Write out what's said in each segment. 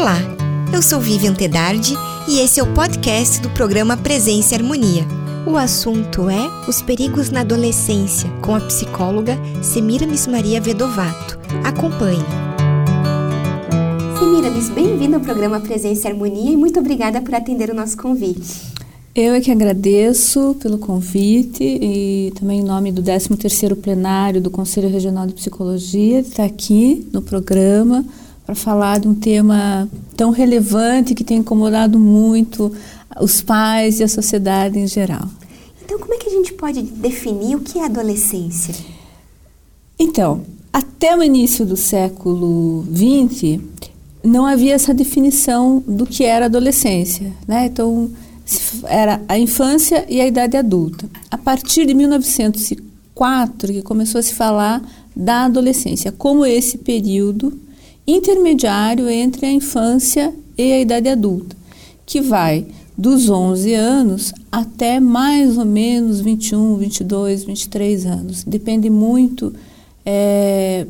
Olá, eu sou Vivian Tedardi e esse é o podcast do programa Presença e Harmonia. O assunto é os perigos na adolescência, com a psicóloga Semiramis Maria Vedovato. Acompanhe. Semiramis, bem-vinda ao programa Presença e Harmonia e muito obrigada por atender o nosso convite. Eu é que agradeço pelo convite e também em nome do 13º plenário do Conselho Regional de Psicologia de estar aqui no programa para falar de um tema tão relevante que tem incomodado muito os pais e a sociedade em geral. Então, como é que a gente pode definir o que é adolescência? Então, até o início do século XX, não havia essa definição do que era adolescência. Né? Então, era a infância e a idade adulta. A partir de 1904, que começou a se falar da adolescência como esse período intermediário entre a infância e a idade adulta, que vai dos 11 anos até mais ou menos 21, 22, 23 anos. Depende muito. É,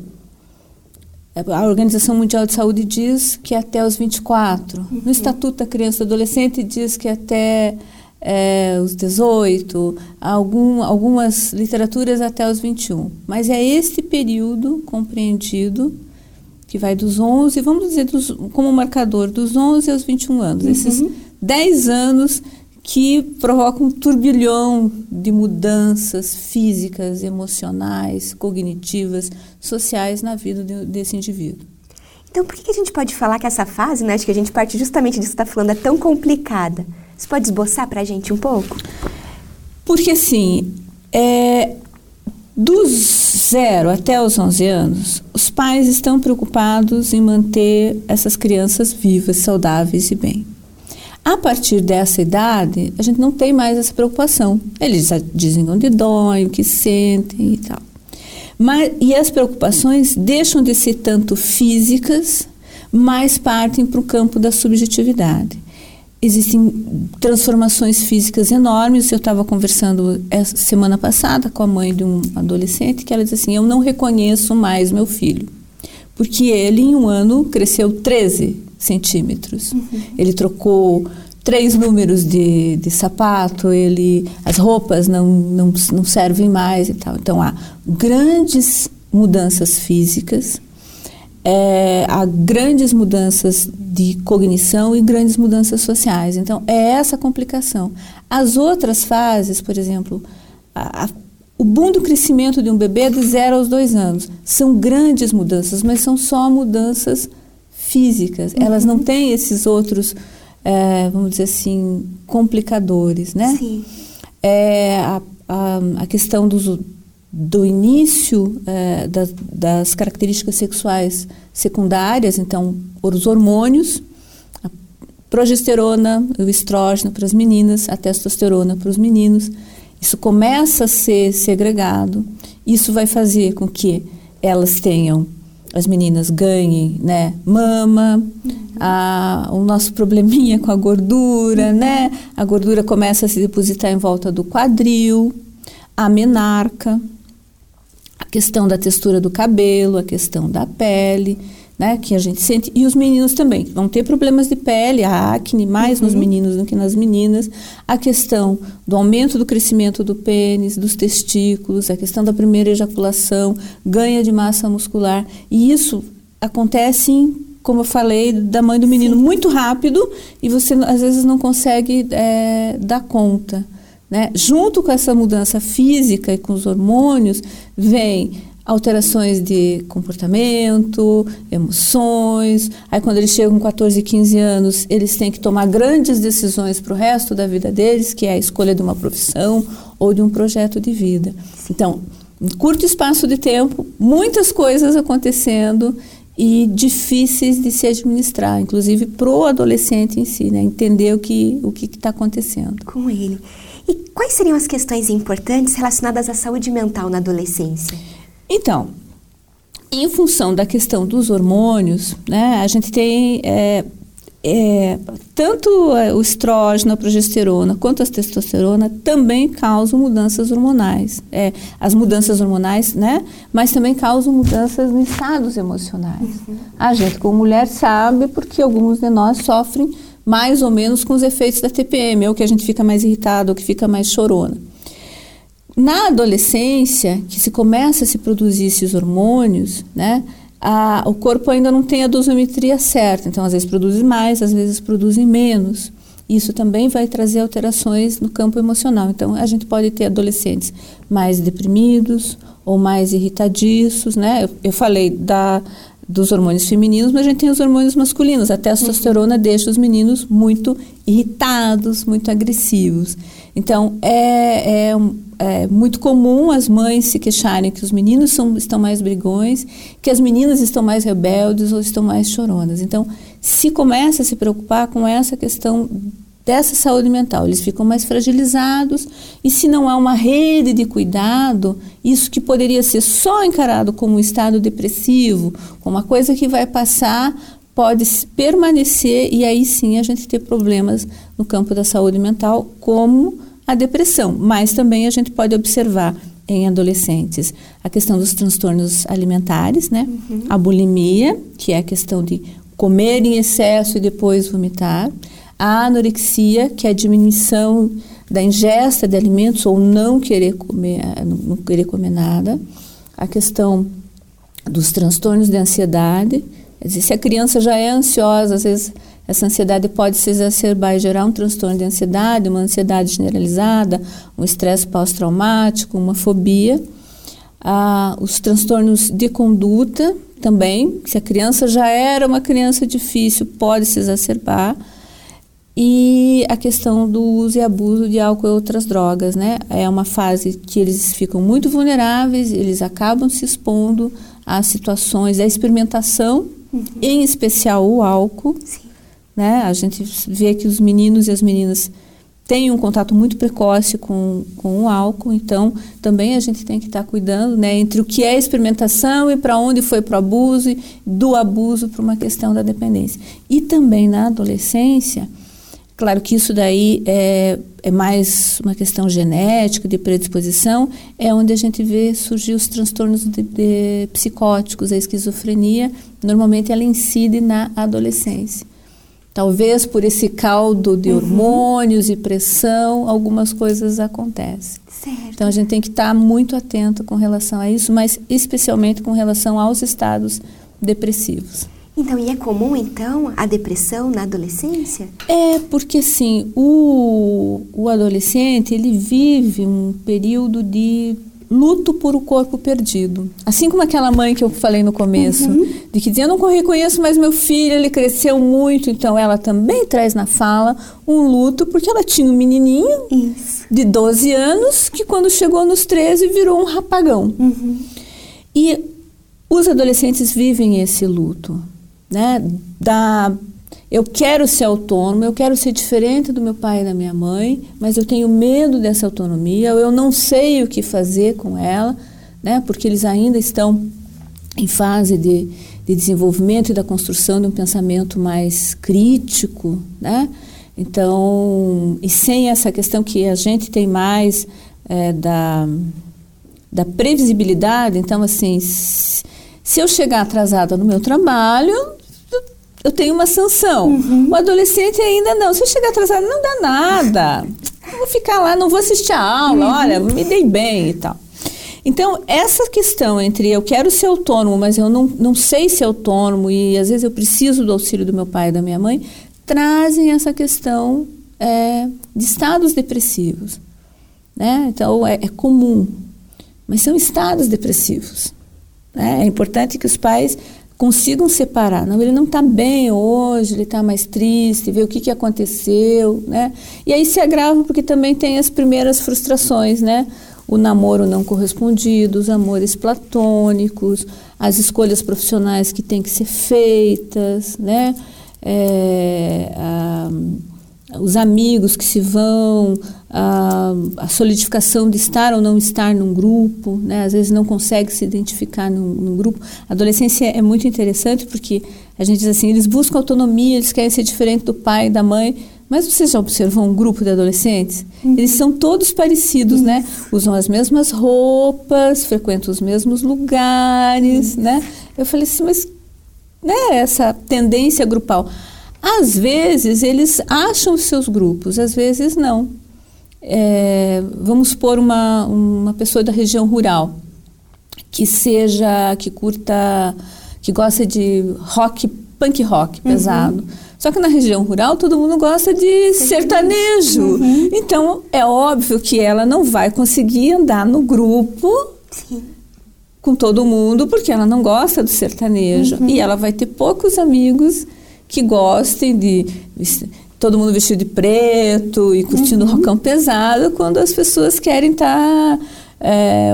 a Organização Mundial de Saúde diz que até os 24. Uhum. No Estatuto da Criança e Adolescente diz que até é, os 18. Algum, algumas literaturas até os 21. Mas é este período compreendido que vai dos 11, vamos dizer dos, como marcador, dos 11 aos 21 anos. Uhum. Esses 10 anos que provocam um turbilhão de mudanças físicas, emocionais, cognitivas, sociais na vida de, desse indivíduo. Então, por que a gente pode falar que essa fase, né, acho que a gente parte justamente disso que está falando, é tão complicada? Você pode esboçar para a gente um pouco? Porque, assim, é, dos zero até os 11 anos, os pais estão preocupados em manter essas crianças vivas, saudáveis e bem. A partir dessa idade, a gente não tem mais essa preocupação. Eles dizem onde dói, o que sentem e tal. Mas, e as preocupações deixam de ser tanto físicas, mas partem para o campo da subjetividade existem transformações físicas enormes. Eu estava conversando essa semana passada com a mãe de um adolescente que ela disse assim: Eu não reconheço mais meu filho, porque ele em um ano cresceu 13 centímetros. Uhum. Ele trocou três números de, de sapato, ele, as roupas não, não, não servem mais e tal. Então há grandes mudanças físicas é, há grandes mudanças de cognição e grandes mudanças sociais. Então, é essa complicação. As outras fases, por exemplo, a, a, o boom do crescimento de um bebê é de zero aos dois anos. São grandes mudanças, mas são só mudanças físicas. Uhum. Elas não têm esses outros, é, vamos dizer assim, complicadores, né? Sim. É, a, a, a questão dos do início é, das, das características sexuais secundárias, então, os hormônios, a progesterona, o estrógeno para as meninas, a testosterona para os meninos. Isso começa a ser segregado. Isso vai fazer com que elas tenham, as meninas ganhem, né, mama, uhum. a, o nosso probleminha com a gordura, uhum. né? A gordura começa a se depositar em volta do quadril, a menarca, questão da textura do cabelo, a questão da pele, né, que a gente sente. E os meninos também vão ter problemas de pele, a acne, mais uhum. nos meninos do que nas meninas. A questão do aumento do crescimento do pênis, dos testículos, a questão da primeira ejaculação, ganha de massa muscular. E isso acontece em, como eu falei, da mãe do menino Sim. muito rápido e você às vezes não consegue é, dar conta. Né? Junto com essa mudança física e com os hormônios, vem alterações de comportamento, emoções. Aí, quando eles chegam com 14, 15 anos, eles têm que tomar grandes decisões para o resto da vida deles, que é a escolha de uma profissão ou de um projeto de vida. Então, em curto espaço de tempo, muitas coisas acontecendo e difíceis de se administrar, inclusive para o adolescente em si, né? entender o que o que está acontecendo com ele. E quais seriam as questões importantes relacionadas à saúde mental na adolescência? Então, em função da questão dos hormônios, né, a gente tem é, é, tanto o estrógeno, a progesterona, quanto a testosterona também causam mudanças hormonais. É, as mudanças hormonais, né? Mas também causam mudanças em estados emocionais. Uhum. A gente, como mulher, sabe porque alguns de nós sofrem mais ou menos com os efeitos da TPM, ou que a gente fica mais irritado, ou que fica mais chorona. Na adolescência, que se começa a se produzir esses hormônios, né? a, o corpo ainda não tem a dosimetria certa, então às vezes produz mais, às vezes produz menos. Isso também vai trazer alterações no campo emocional. Então a gente pode ter adolescentes mais deprimidos ou mais irritadiços, né? Eu, eu falei da dos hormônios femininos, mas a gente tem os hormônios masculinos. A testosterona uhum. deixa os meninos muito irritados, muito agressivos. Então, é, é, é, muito comum as mães se queixarem que os meninos são, estão mais brigões, que as meninas estão mais rebeldes ou estão mais choronas. Então, se começa a se preocupar com essa questão dessa saúde mental. Eles ficam mais fragilizados e se não há uma rede de cuidado, isso que poderia ser só encarado como um estado depressivo, como uma coisa que vai passar, pode permanecer e aí sim a gente ter problemas no campo da saúde mental, como a depressão. Mas também a gente pode observar em adolescentes a questão dos transtornos alimentares, né? Uhum. A bulimia, que é a questão de comer em excesso e depois vomitar a anorexia, que é a diminuição da ingesta de alimentos ou não querer comer, não querer comer nada, a questão dos transtornos de ansiedade, dizer, se a criança já é ansiosa, às vezes essa ansiedade pode se exacerbar e gerar um transtorno de ansiedade, uma ansiedade generalizada, um estresse pós-traumático, uma fobia. Ah, os transtornos de conduta também, se a criança já era uma criança difícil, pode se exacerbar e a questão do uso e abuso de álcool e outras drogas, né? É uma fase que eles ficam muito vulneráveis, eles acabam se expondo a situações da experimentação, uhum. em especial o álcool, Sim. né? A gente vê que os meninos e as meninas têm um contato muito precoce com, com o álcool, então também a gente tem que estar cuidando, né, entre o que é experimentação e para onde foi para o abuso, e do abuso para uma questão da dependência. E também na adolescência, Claro que isso daí é, é mais uma questão genética, de predisposição, é onde a gente vê surgir os transtornos de, de psicóticos, a esquizofrenia, normalmente ela incide na adolescência. Talvez por esse caldo de uhum. hormônios e pressão, algumas coisas acontecem. Certo. Então a gente tem que estar muito atento com relação a isso, mas especialmente com relação aos estados depressivos. Então, e é comum, então, a depressão na adolescência? É, porque, assim, o, o adolescente, ele vive um período de luto por o corpo perdido. Assim como aquela mãe que eu falei no começo, uhum. de que dizia, eu não reconheço mais meu filho, ele cresceu muito, então ela também traz na fala um luto, porque ela tinha um menininho Isso. de 12 anos, que quando chegou nos 13 virou um rapagão. Uhum. E os adolescentes vivem esse luto né? Da eu quero ser autônomo, eu quero ser diferente do meu pai e da minha mãe, mas eu tenho medo dessa autonomia, eu não sei o que fazer com ela, né? Porque eles ainda estão em fase de, de desenvolvimento e da construção de um pensamento mais crítico, né? Então, e sem essa questão que a gente tem mais é, da, da previsibilidade, então, assim, se eu chegar atrasada no meu trabalho, eu tenho uma sanção. Uhum. O adolescente ainda não. Se eu chegar atrasado, não dá nada. Eu vou ficar lá, não vou assistir a aula, uhum. olha, me dei bem e tal. Então, essa questão entre eu quero ser autônomo, mas eu não, não sei ser autônomo e às vezes eu preciso do auxílio do meu pai e da minha mãe, trazem essa questão é, de estados depressivos. Né? Então, é, é comum. Mas são estados depressivos. Né? É importante que os pais consigam separar. Não, ele não está bem hoje, ele está mais triste, ver o que, que aconteceu, né? E aí se agrava porque também tem as primeiras frustrações, né? O namoro não correspondido, os amores platônicos, as escolhas profissionais que têm que ser feitas, né? É, a, os amigos que se vão, a, a, solidificação de estar ou não estar num grupo, né? às vezes não consegue se identificar num, num, grupo. A adolescência é muito interessante porque a gente diz assim, eles buscam autonomia, eles querem ser diferente do pai e da mãe, mas você já observou um grupo de adolescentes? Uhum. Eles são todos parecidos, né? Usam as mesmas roupas, frequentam os mesmos lugares, uhum. né? Eu falei assim, mas né, essa tendência grupal. Às vezes eles acham os seus grupos, às vezes não. É, vamos pôr uma, uma pessoa da região rural que seja, que curta, que gosta de rock, punk rock uhum. pesado. Só que na região rural todo mundo gosta de sertanejo. Uhum. Então é óbvio que ela não vai conseguir andar no grupo Sim. com todo mundo porque ela não gosta do sertanejo. Uhum. E ela vai ter poucos amigos que gostem de todo mundo vestido de preto e curtindo uhum. rockão pesado, quando as pessoas querem estar tá, é,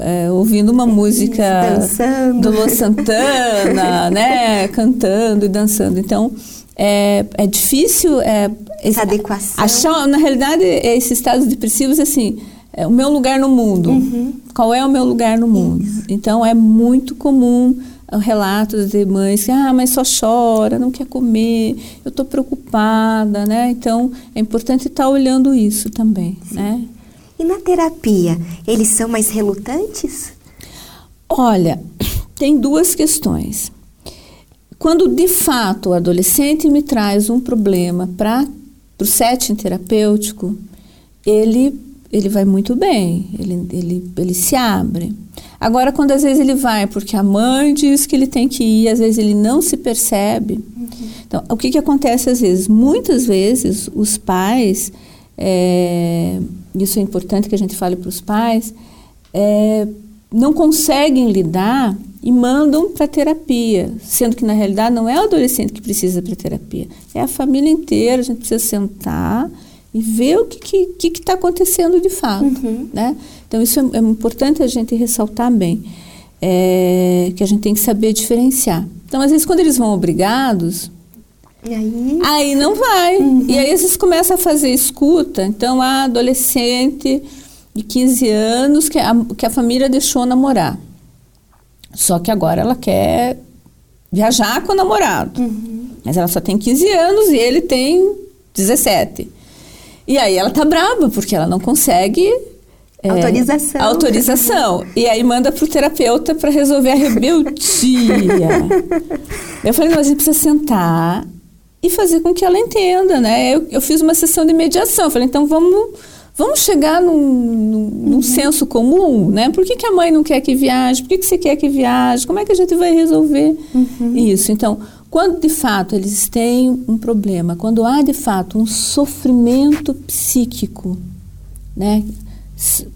é, ouvindo uma música dançando. do Luan Santana, né, cantando e dançando. Então é, é difícil é, essa adequação. Achar, na realidade, esses estados depressivos assim. É o meu lugar no mundo. Uhum. Qual é o meu lugar no mundo? Isso. Então é muito comum relatos de mães que, ah, mas só chora, não quer comer, eu estou preocupada, né? Então, é importante estar tá olhando isso também, Sim. né? E na terapia, eles são mais relutantes? Olha, tem duas questões. Quando de fato o adolescente me traz um problema para o setting terapêutico, ele, ele vai muito bem, ele, ele, ele se abre. Agora, quando às vezes ele vai porque a mãe diz que ele tem que ir, às vezes ele não se percebe. Uhum. Então, o que, que acontece às vezes? Muitas vezes os pais, é, isso é importante que a gente fale para os pais, é, não conseguem lidar e mandam para terapia, sendo que na realidade não é o adolescente que precisa para terapia, é a família inteira. A gente precisa sentar e ver o que está que, que, que acontecendo de fato, uhum. né? Então, isso é, é importante a gente ressaltar bem, é, que a gente tem que saber diferenciar. Então, às vezes, quando eles vão obrigados, aí? aí não vai. Uhum. E aí, vezes começam a fazer escuta. Então, a adolescente de 15 anos que a, que a família deixou namorar. Só que agora ela quer viajar com o namorado. Uhum. Mas ela só tem 15 anos e ele tem 17. E aí ela tá brava, porque ela não consegue autorização. Autorização. E aí manda pro terapeuta para resolver a rebeldia. eu falei, não, a gente precisa sentar e fazer com que ela entenda, né? Eu, eu fiz uma sessão de mediação. Eu falei, então vamos, vamos chegar num, num, num uhum. senso comum, né? Por que, que a mãe não quer que viaje? Por que, que você quer que viaje? Como é que a gente vai resolver uhum. isso? Então, quando de fato eles têm um problema, quando há de fato um sofrimento psíquico, né?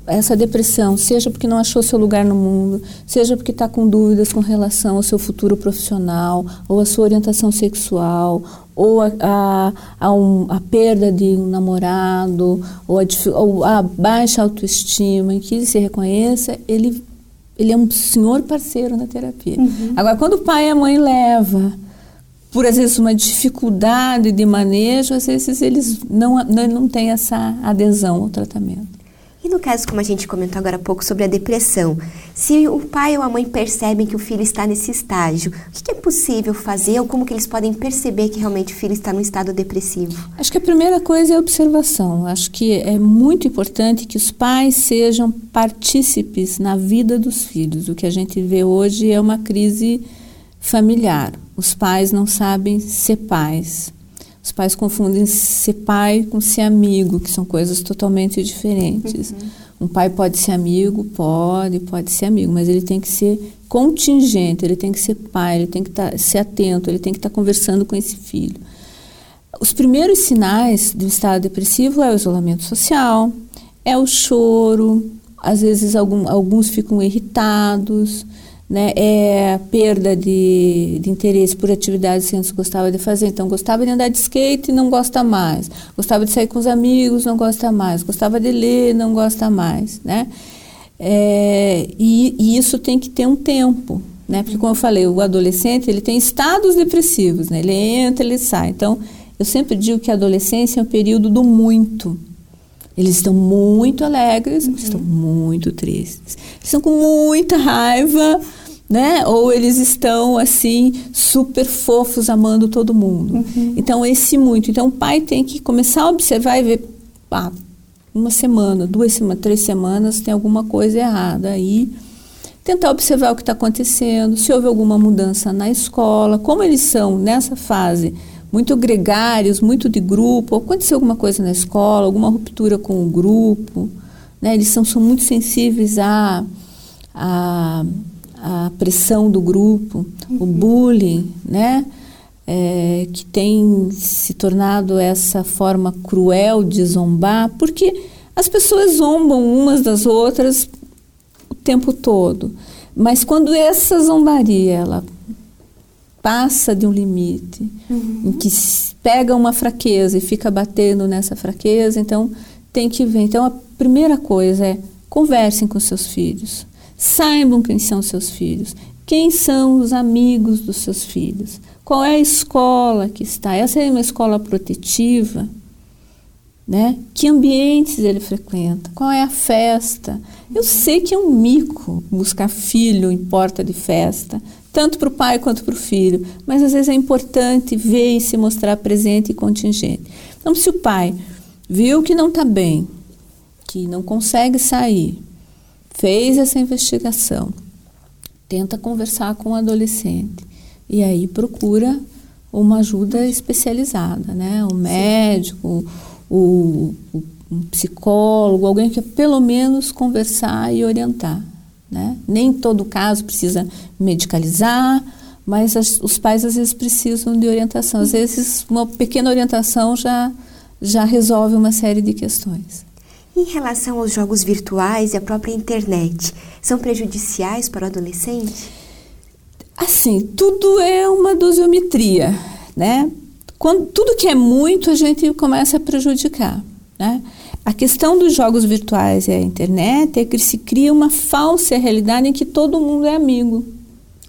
Essa depressão, seja porque não achou seu lugar no mundo, seja porque está com dúvidas com relação ao seu futuro profissional, ou a sua orientação sexual, ou a, a, a, um, a perda de um namorado, ou a, ou a, baixa autoestima, em que ele se reconheça, ele, ele é um senhor parceiro na terapia. Uhum. Agora, quando o pai e a mãe leva por às vezes uma dificuldade de manejo, às vezes eles não, não, não têm essa adesão ao tratamento. E no caso, como a gente comentou agora há pouco sobre a depressão, se o pai ou a mãe percebem que o filho está nesse estágio, o que é possível fazer ou como que eles podem perceber que realmente o filho está num estado depressivo? Acho que a primeira coisa é a observação. Acho que é muito importante que os pais sejam partícipes na vida dos filhos. O que a gente vê hoje é uma crise familiar. Os pais não sabem ser pais os pais confundem ser pai com ser amigo, que são coisas totalmente diferentes. Uhum. Um pai pode ser amigo, pode, pode ser amigo, mas ele tem que ser contingente, ele tem que ser pai, ele tem que tá, ser atento, ele tem que estar tá conversando com esse filho. Os primeiros sinais do estado depressivo é o isolamento social, é o choro, às vezes algum, alguns ficam irritados, né, é perda de, de interesse por atividades que antes gostava de fazer. Então, gostava de andar de skate não gosta mais. Gostava de sair com os amigos, não gosta mais. Gostava de ler, não gosta mais, né? É, e, e, isso tem que ter um tempo, né? Porque, como eu falei, o adolescente, ele tem estados depressivos, né? Ele entra, ele sai. Então, Eu sempre digo que a adolescência é um período do muito. Eles estão muito alegres, uhum. estão muito tristes. Eles estão com muita raiva, né? Ou eles estão assim super fofos, amando todo mundo. Uhum. Então esse muito. Então o pai tem que começar a observar e ver, ah, uma semana, duas semanas, três semanas tem alguma coisa errada aí. Tentar observar o que está acontecendo, se houve alguma mudança na escola, como eles são nessa fase muito gregários, muito de grupo, aconteceu alguma coisa na escola, alguma ruptura com o grupo, né? eles são, são muito sensíveis à, à, à pressão do grupo, uhum. o bullying, né? É, que tem se tornado essa forma cruel de zombar, porque as pessoas zombam umas das outras o tempo todo. Mas quando essa zombaria ela passa de um limite, uhum. em que pega uma fraqueza e fica batendo nessa fraqueza, então tem que ver. Então a primeira coisa é conversem com seus filhos, saibam quem são seus filhos, quem são os amigos dos seus filhos, qual é a escola que está. Essa é uma escola protetiva, né? Que ambientes ele frequenta? Qual é a festa? Eu sei que é um mico buscar filho em porta de festa, tanto para o pai quanto para o filho, mas às vezes é importante ver e se mostrar presente e contingente. Então, se o pai viu que não está bem, que não consegue sair, fez essa investigação, tenta conversar com o adolescente e aí procura uma ajuda especializada, né? O médico, o, o um psicólogo, alguém que pelo menos conversar e orientar. Né? Nem todo caso precisa medicalizar, mas as, os pais às vezes precisam de orientação. Às vezes uma pequena orientação já, já resolve uma série de questões. Em relação aos jogos virtuais e a própria internet, são prejudiciais para o adolescente? Assim, tudo é uma dosiometria, né? Quando tudo que é muito, a gente começa a prejudicar, né? A questão dos jogos virtuais e a internet é que se cria uma falsa realidade em que todo mundo é amigo.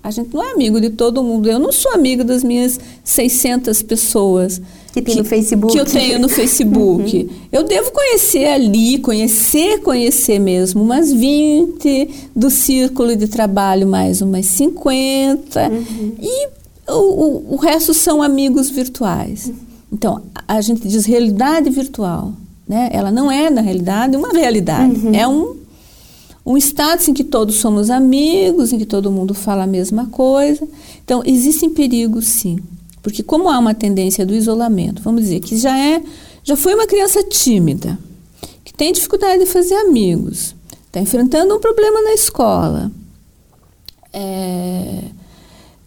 A gente não é amigo de todo mundo. Eu não sou amigo das minhas 600 pessoas. Que tem que, no Facebook. Que eu tenho no Facebook. Uhum. Eu devo conhecer ali, conhecer, conhecer mesmo, umas 20 do círculo de trabalho, mais umas 50. Uhum. E o, o, o, resto são amigos virtuais. Uhum. Então, a gente diz realidade virtual. Né? Ela não é, na realidade, uma realidade. Uhum. É um, um status em que todos somos amigos, em que todo mundo fala a mesma coisa. Então, existem perigos, sim. Porque como há uma tendência do isolamento, vamos dizer, que já é, já foi uma criança tímida, que tem dificuldade de fazer amigos, está enfrentando um problema na escola, é,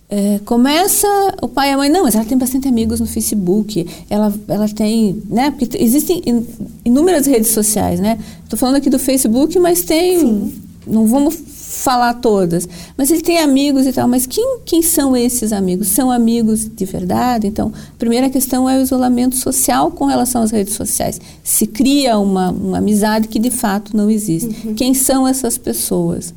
é, começa o pai e a mãe, não, mas ela tem bastante amigos no Facebook, ela, ela tem, né, porque existem inúmeras redes sociais, né, estou falando aqui do Facebook, mas tem, Sim. não vamos falar todas, mas ele tem amigos e tal, mas quem, quem são esses amigos? São amigos de verdade? Então, a primeira questão é o isolamento social com relação às redes sociais. Se cria uma, uma amizade que de fato não existe. Uhum. Quem são essas pessoas?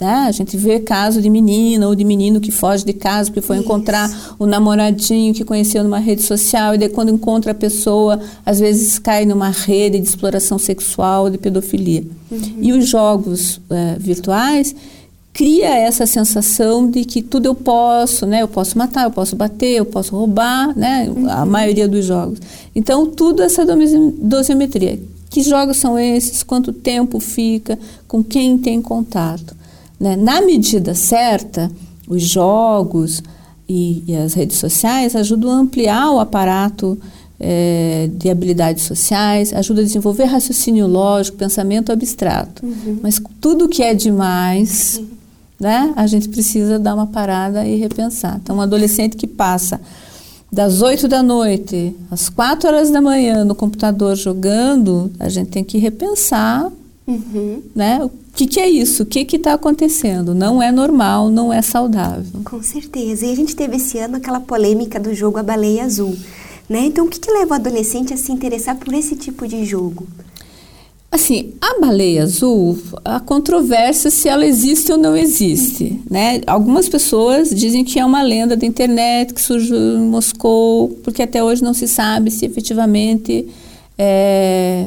Tá? A gente vê caso de menina ou de menino que foge de casa porque foi Isso. encontrar o namoradinho que conheceu numa rede social e daí quando encontra a pessoa, às vezes cai numa rede de exploração sexual, de pedofilia. Uhum. E os jogos é, virtuais cria essa sensação de que tudo eu posso, né? Eu posso matar, eu posso bater, eu posso roubar, né? Uhum. A maioria dos jogos. Então, tudo essa dosimetria. Que jogos são esses? Quanto tempo fica? Com quem tem contato? Né? Na medida certa, os jogos e, e, as redes sociais ajudam a ampliar o aparato é, de habilidades sociais, ajudam a desenvolver raciocínio lógico, pensamento abstrato. Uhum. Mas tudo que é demais, uhum. né, a gente precisa dar uma parada e repensar. Então, um adolescente que passa das 8 da noite às 4 horas da manhã no computador jogando, a gente tem que repensar Uhum. Né? O que, que, é isso? O que está acontecendo? Não é normal, não é saudável. Com certeza. E a gente teve esse ano aquela polêmica do jogo A Baleia Azul. Né? Então, o que, que leva o adolescente a se interessar por esse tipo de jogo? Assim, a baleia azul, a controvérsia se ela existe ou não existe, né? Algumas pessoas dizem que é uma lenda da internet que surgiu em Moscou, porque até hoje não se sabe se efetivamente é, é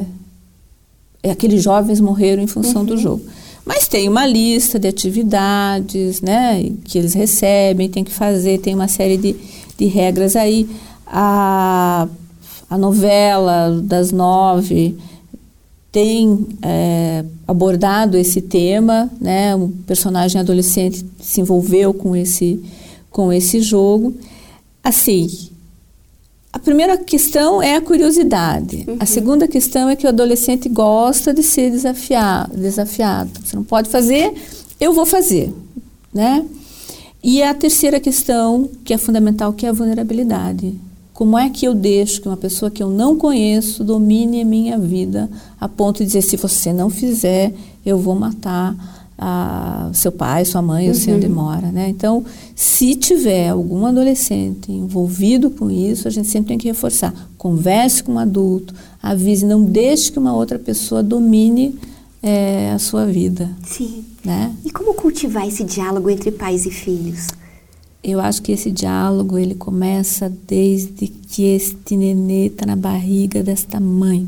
aqueles jovens morreram em função uhum. do jogo. Mas tem uma lista de atividades, né, que eles recebem, tem que fazer, tem uma série de, de regras aí. A, a novela das nove tem é, abordado esse tema, né? Um personagem adolescente se envolveu com esse com esse jogo. Assim, a primeira questão é a curiosidade. Uhum. A segunda questão é que o adolescente gosta de ser desafiado, desafiado. Você não pode fazer, eu vou fazer, né? E a terceira questão, que é fundamental, que é a vulnerabilidade. Como é que eu deixo que uma pessoa que eu não conheço domine a minha vida a ponto de dizer: se você não fizer, eu vou matar a seu pai, sua mãe, uhum. ou sei onde mora, né? Então, se tiver algum adolescente envolvido com isso, a gente sempre tem que reforçar. Converse com um adulto, avise, não deixe que uma outra pessoa domine é, a sua vida. Sim. Né? E como cultivar esse diálogo entre pais e filhos? Eu acho que esse diálogo ele começa desde que este nenê está na barriga desta mãe.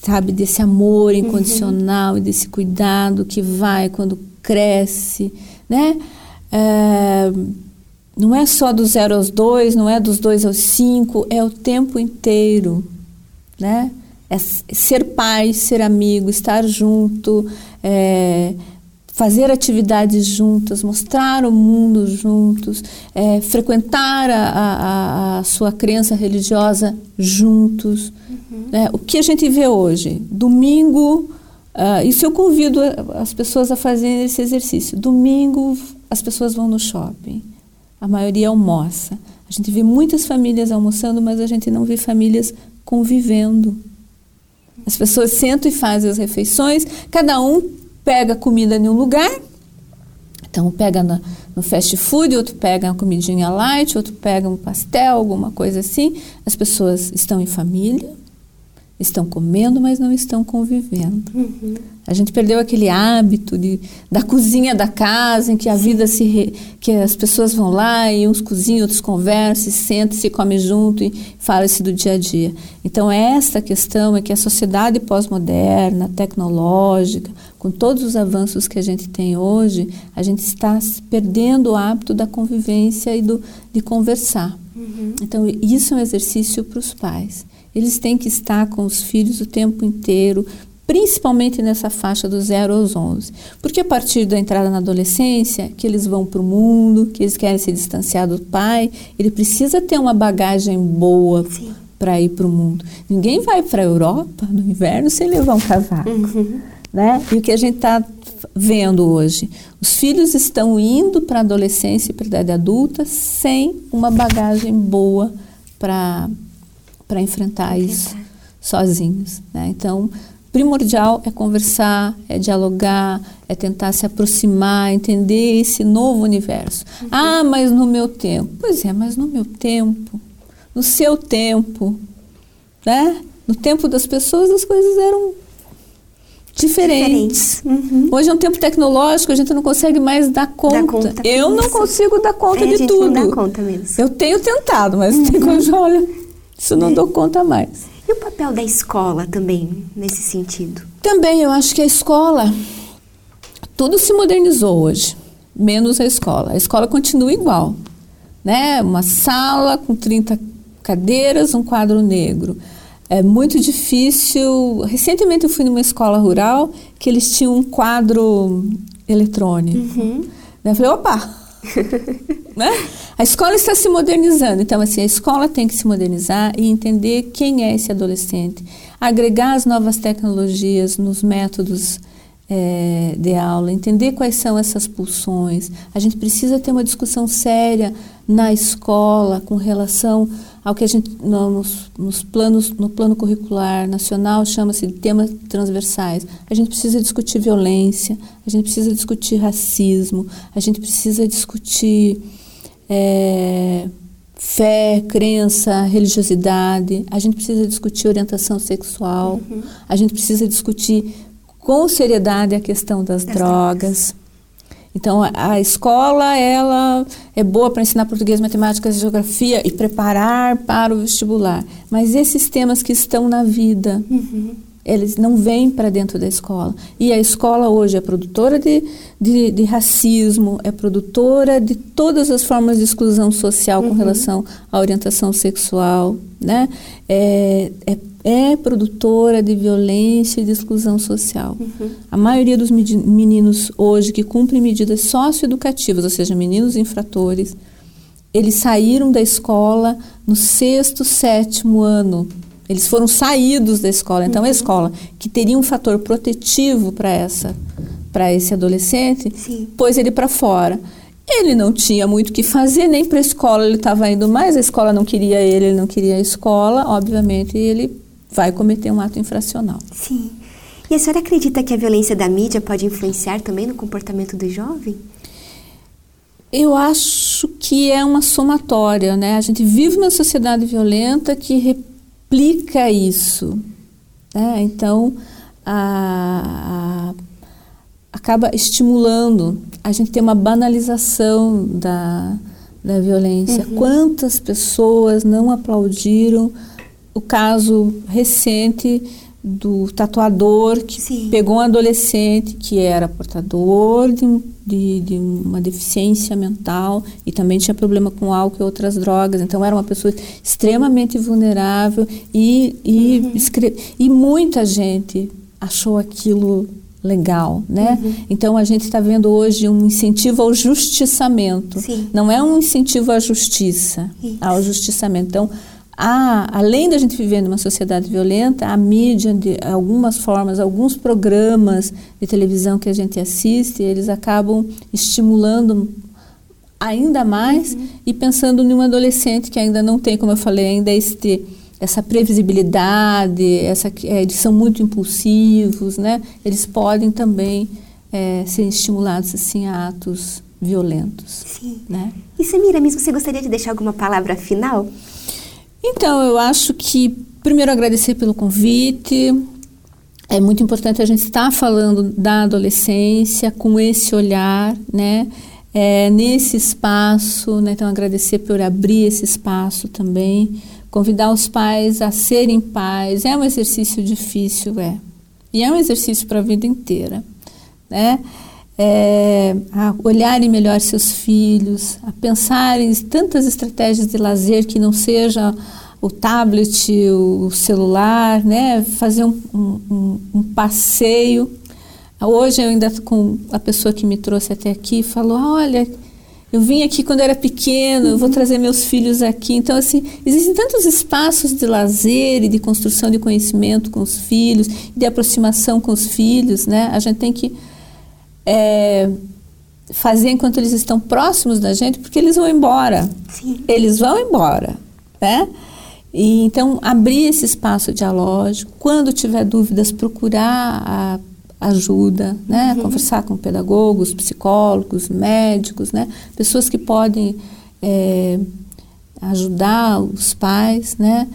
Sabe, desse amor uhum. incondicional uhum. e desse cuidado que vai quando cresce, né? É, não é só do zero aos dois, não é dos dois aos cinco, é o tempo inteiro, né? É ser pai, ser amigo, estar junto, é, fazer atividades juntas, mostrar o mundo juntos, é, frequentar a, a, a, sua crença religiosa juntos. Uhum. É, o que a gente vê hoje? Domingo, uh, isso eu convido as pessoas a fazerem esse exercício. Domingo, as pessoas vão no shopping. A maioria almoça. A gente vê muitas famílias almoçando, mas a gente não vê famílias convivendo. As pessoas sentam e fazem as refeições, cada um pega comida em um lugar, então pega no, no fast food, outro pega uma comidinha light, outro pega um pastel, alguma coisa assim. As pessoas estão em família, estão comendo, mas não estão convivendo. Uhum. A gente perdeu aquele hábito de, da cozinha da casa, em que a vida se re, que as pessoas vão lá e uns cozinham, outros conversam, sentam, se comem junto e falam-se do dia a dia. Então esta questão é que a sociedade pós-moderna, tecnológica, com todos os avanços que a gente tem hoje, a gente está perdendo o hábito da convivência e do, de conversar. Uhum. Então isso é um exercício para os pais. Eles têm que estar com os filhos o tempo inteiro, principalmente nessa faixa do 0 aos 11. Porque a partir da entrada na adolescência, que eles vão para o mundo, que eles querem se distanciar do pai, ele precisa ter uma bagagem boa para ir para o mundo. Ninguém vai para a Europa no inverno sem levar um cavalo. Uhum. Né? E o que a gente está vendo hoje? Os filhos estão indo para a adolescência e para a idade adulta sem uma bagagem boa para para enfrentar isso sozinhos. Né? Então, primordial é conversar, é dialogar, é tentar se aproximar, entender esse novo universo. Uhum. Ah, mas no meu tempo. Pois é, mas no meu tempo, no seu tempo, né? No tempo das pessoas as coisas eram diferentes. diferentes. Uhum. Hoje é um tempo tecnológico, a gente não consegue mais dar conta. conta eu não consigo dar conta é, de tudo. Não dá conta mesmo. Eu tenho tentado, mas uhum. tem coisa, olha isso não é. dou conta mais. E o papel da escola também, nesse sentido? Também, eu acho que a escola. Tudo se modernizou hoje, menos a escola. A escola continua igual. Né? Uma sala com 30 cadeiras, um quadro negro. É muito difícil. Recentemente eu fui numa escola rural que eles tinham um quadro eletrônico. Uhum. Eu falei, opa, né? A escola está se modernizando, então assim, a escola tem que se modernizar e entender quem é esse adolescente, agregar as novas tecnologias nos métodos é, de aula, entender quais são essas pulsões. A gente precisa ter uma discussão séria na escola com relação ao que a gente nos, nos planos no plano curricular nacional chama-se de temas transversais. A gente precisa discutir violência, a gente precisa discutir racismo, a gente precisa discutir é, fé, crença, religiosidade. A gente precisa discutir orientação sexual. Uhum. A gente precisa discutir com seriedade a questão das, das drogas. drogas. Então, a, a, escola, ela é boa para ensinar português, matemática, geografia e preparar para o vestibular. Mas esses temas que estão na vida, uhum eles não vêm para dentro da escola. E a escola hoje é produtora de, de, de, racismo, é produtora de todas as formas de exclusão social com uhum. relação à orientação sexual, né? É, é, é, produtora de violência e de exclusão social. Uhum. A maioria dos meninos hoje que cumprem medidas socioeducativas, ou seja, meninos infratores, eles saíram da escola no sexto, sétimo ano eles foram saídos da escola. Então, uhum. a escola, que teria um fator protetivo para essa para esse adolescente, Sim. pôs ele para fora. Ele não tinha muito o que fazer, nem para a escola ele estava indo mais, a escola não queria ele, ele não queria a escola, obviamente ele vai cometer um ato infracional. Sim. E a senhora acredita que a violência da mídia pode influenciar também no comportamento do jovem? Eu acho que é uma somatória, né? A gente vive uma sociedade violenta que explica isso. Né? Então, a, a, acaba estimulando a gente ter uma banalização da, da violência. Uhum. Quantas pessoas não aplaudiram o caso recente do tatuador que Sim. pegou um adolescente que era portador de, de, de, uma deficiência mental e também tinha problema com álcool e outras drogas. Então era uma pessoa extremamente vulnerável e, e, uhum. escre... e muita gente achou aquilo legal, né? Uhum. Então a gente está vendo hoje um incentivo ao justiçamento. Sim. Não é um incentivo à justiça, Isso. ao justiçamento. Então há, além da gente viver numa sociedade violenta, a mídia, de algumas formas, alguns programas de televisão que a gente assiste, eles acabam estimulando ainda mais uhum. e pensando em um adolescente que ainda não tem, como eu falei, ainda este essa previsibilidade, essa é, eles são muito impulsivos, né? Eles podem também é, ser estimulados assim a atos violentos. Sim. Né? E Samira, mesmo você gostaria de deixar alguma palavra final? Então, eu acho que, primeiro, agradecer pelo convite. É muito importante a gente estar falando da adolescência com esse olhar, né? É, nesse espaço, né? então agradecer por abrir esse espaço também, convidar os pais a serem pais, é um exercício difícil, é, e é um exercício para a vida inteira, né? É, a olharem melhor seus filhos, a pensar em tantas estratégias de lazer que não seja o tablet, o celular, né? fazer um, um, um passeio. Hoje eu ainda com a pessoa que me trouxe até aqui falou, olha, eu vim aqui quando era pequeno, eu vou trazer meus filhos aqui. Então, assim, existem tantos espaços de lazer e de construção de conhecimento com os filhos, de aproximação com os filhos, né? A gente tem que é, fazer enquanto eles estão próximos da gente, porque eles vão embora. Sim. Eles vão embora, né? E, então, abrir esse espaço dialógico, quando tiver dúvidas, procurar a ajuda, né? Uhum. Conversar com pedagogos, psicólogos, médicos, né? Pessoas que podem é, ajudar os pais, né?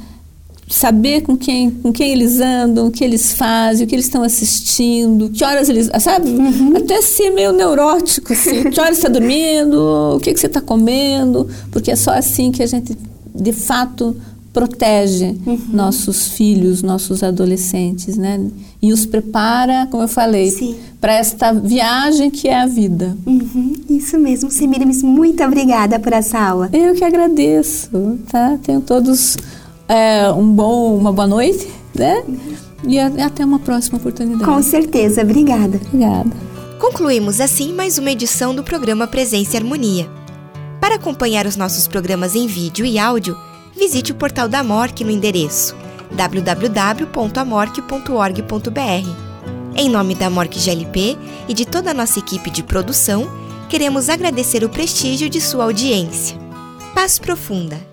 Saber com quem, com quem eles andam, o que eles fazem, o que eles estão assistindo, que horas eles. Sabe? Uhum. Até ser meio neurótico, assim. que horas está dormindo, o que, que você está comendo, porque é só assim que a gente, de fato, protege uhum. nossos filhos, nossos adolescentes, né? E os prepara, como eu falei, para esta viagem que é a vida. Uhum. Isso mesmo. Semiramis, muito obrigada por essa aula. Eu que agradeço, tá? Tenho todos é, um bom, uma boa noite, né? E até uma próxima oportunidade. Com certeza, obrigada. Obrigada. Concluímos assim mais uma edição do programa Presença e Harmonia. Para acompanhar os nossos programas em vídeo e áudio, visite o portal da MORC no endereço www.amorc.org.br. Em nome da MORC GLP e de toda a nossa equipe de produção, queremos agradecer o prestígio de sua audiência. Paz profunda!